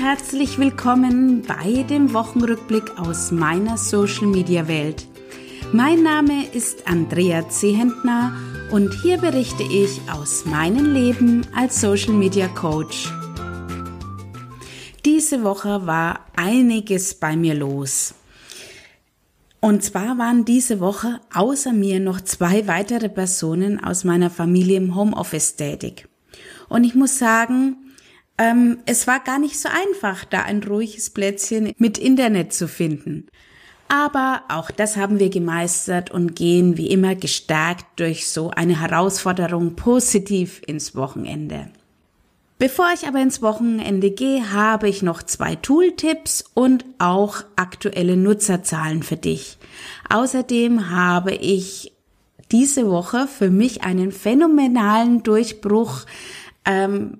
herzlich willkommen bei dem Wochenrückblick aus meiner Social Media Welt. Mein Name ist Andrea Zehentner und hier berichte ich aus meinem Leben als Social Media Coach. Diese Woche war einiges bei mir los. Und zwar waren diese Woche außer mir noch zwei weitere Personen aus meiner Familie im Homeoffice tätig. Und ich muss sagen, ähm, es war gar nicht so einfach, da ein ruhiges Plätzchen mit Internet zu finden. Aber auch das haben wir gemeistert und gehen wie immer gestärkt durch so eine Herausforderung positiv ins Wochenende. Bevor ich aber ins Wochenende gehe, habe ich noch zwei Tooltips und auch aktuelle Nutzerzahlen für dich. Außerdem habe ich diese Woche für mich einen phänomenalen Durchbruch ähm,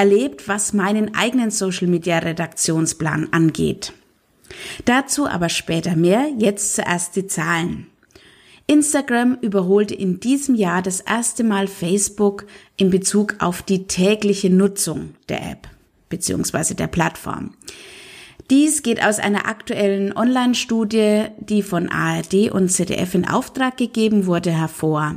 erlebt, was meinen eigenen Social Media Redaktionsplan angeht. Dazu aber später mehr, jetzt zuerst die Zahlen. Instagram überholte in diesem Jahr das erste Mal Facebook in Bezug auf die tägliche Nutzung der App bzw. der Plattform. Dies geht aus einer aktuellen Online-Studie, die von ARD und ZDF in Auftrag gegeben wurde, hervor.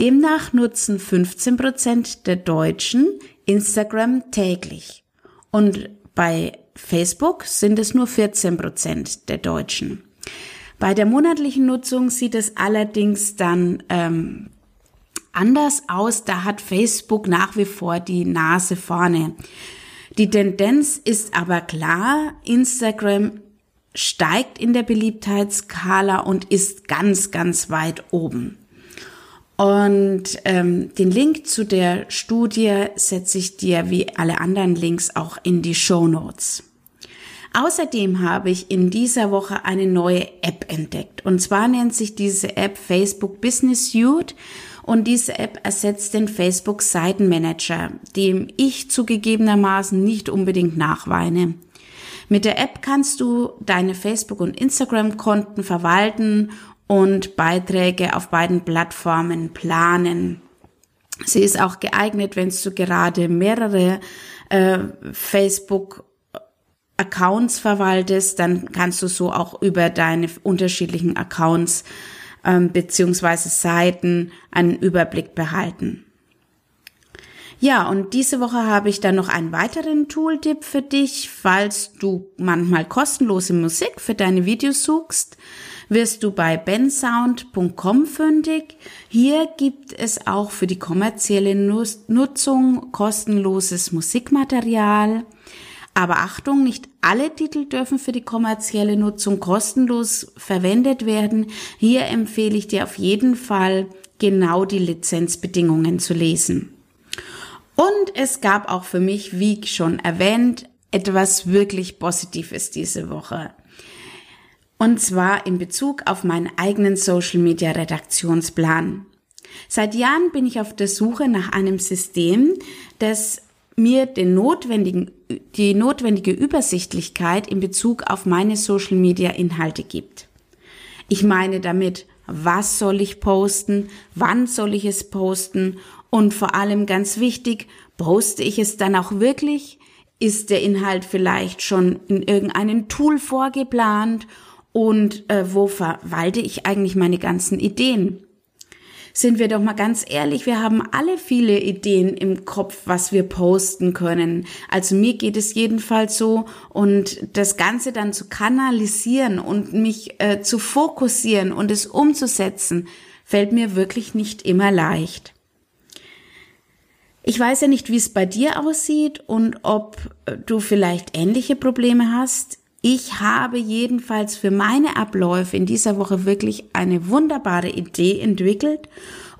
Demnach nutzen 15 Prozent der Deutschen Instagram täglich. Und bei Facebook sind es nur 14 Prozent der Deutschen. Bei der monatlichen Nutzung sieht es allerdings dann ähm, anders aus. Da hat Facebook nach wie vor die Nase vorne. Die Tendenz ist aber klar. Instagram steigt in der Beliebtheitsskala und ist ganz, ganz weit oben. Und ähm, den Link zu der Studie setze ich dir wie alle anderen Links auch in die Show Notes. Außerdem habe ich in dieser Woche eine neue App entdeckt. Und zwar nennt sich diese App Facebook Business Suite. Und diese App ersetzt den Facebook Seitenmanager, dem ich zugegebenermaßen nicht unbedingt nachweine. Mit der App kannst du deine Facebook- und Instagram-Konten verwalten und Beiträge auf beiden Plattformen planen. Sie ist auch geeignet, wenn du gerade mehrere äh, Facebook Accounts verwaltest, dann kannst du so auch über deine unterschiedlichen Accounts ähm, beziehungsweise Seiten einen Überblick behalten. Ja, und diese Woche habe ich dann noch einen weiteren Tooltip für dich, falls du manchmal kostenlose Musik für deine Videos suchst wirst du bei bensound.com fündig. Hier gibt es auch für die kommerzielle Nutzung kostenloses Musikmaterial. Aber Achtung, nicht alle Titel dürfen für die kommerzielle Nutzung kostenlos verwendet werden. Hier empfehle ich dir auf jeden Fall genau die Lizenzbedingungen zu lesen. Und es gab auch für mich, wie schon erwähnt, etwas wirklich Positives diese Woche. Und zwar in Bezug auf meinen eigenen Social Media Redaktionsplan. Seit Jahren bin ich auf der Suche nach einem System, das mir den notwendigen, die notwendige Übersichtlichkeit in Bezug auf meine Social Media Inhalte gibt. Ich meine damit, was soll ich posten, wann soll ich es posten und vor allem ganz wichtig, poste ich es dann auch wirklich? Ist der Inhalt vielleicht schon in irgendeinem Tool vorgeplant und äh, wo verwalte ich eigentlich meine ganzen Ideen? Sind wir doch mal ganz ehrlich, wir haben alle viele Ideen im Kopf, was wir posten können. Also mir geht es jedenfalls so und das Ganze dann zu kanalisieren und mich äh, zu fokussieren und es umzusetzen, fällt mir wirklich nicht immer leicht. Ich weiß ja nicht, wie es bei dir aussieht und ob äh, du vielleicht ähnliche Probleme hast. Ich habe jedenfalls für meine Abläufe in dieser Woche wirklich eine wunderbare Idee entwickelt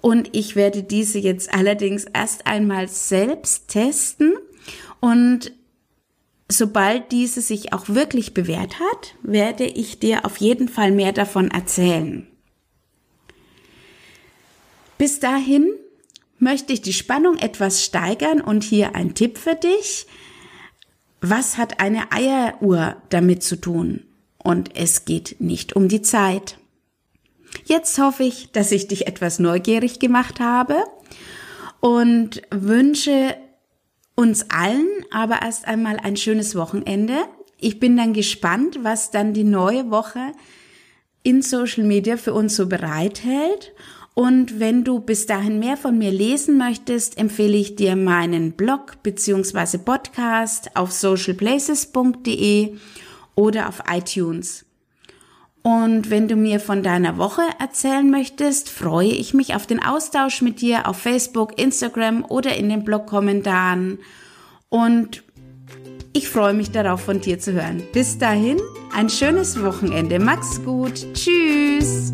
und ich werde diese jetzt allerdings erst einmal selbst testen und sobald diese sich auch wirklich bewährt hat, werde ich dir auf jeden Fall mehr davon erzählen. Bis dahin möchte ich die Spannung etwas steigern und hier ein Tipp für dich. Was hat eine Eieruhr damit zu tun? Und es geht nicht um die Zeit. Jetzt hoffe ich, dass ich dich etwas neugierig gemacht habe und wünsche uns allen aber erst einmal ein schönes Wochenende. Ich bin dann gespannt, was dann die neue Woche in Social Media für uns so bereithält. Und wenn du bis dahin mehr von mir lesen möchtest, empfehle ich dir meinen Blog bzw. Podcast auf socialplaces.de oder auf iTunes. Und wenn du mir von deiner Woche erzählen möchtest, freue ich mich auf den Austausch mit dir auf Facebook, Instagram oder in den Blog-Kommentaren. Und ich freue mich darauf, von dir zu hören. Bis dahin, ein schönes Wochenende. Mach's gut. Tschüss.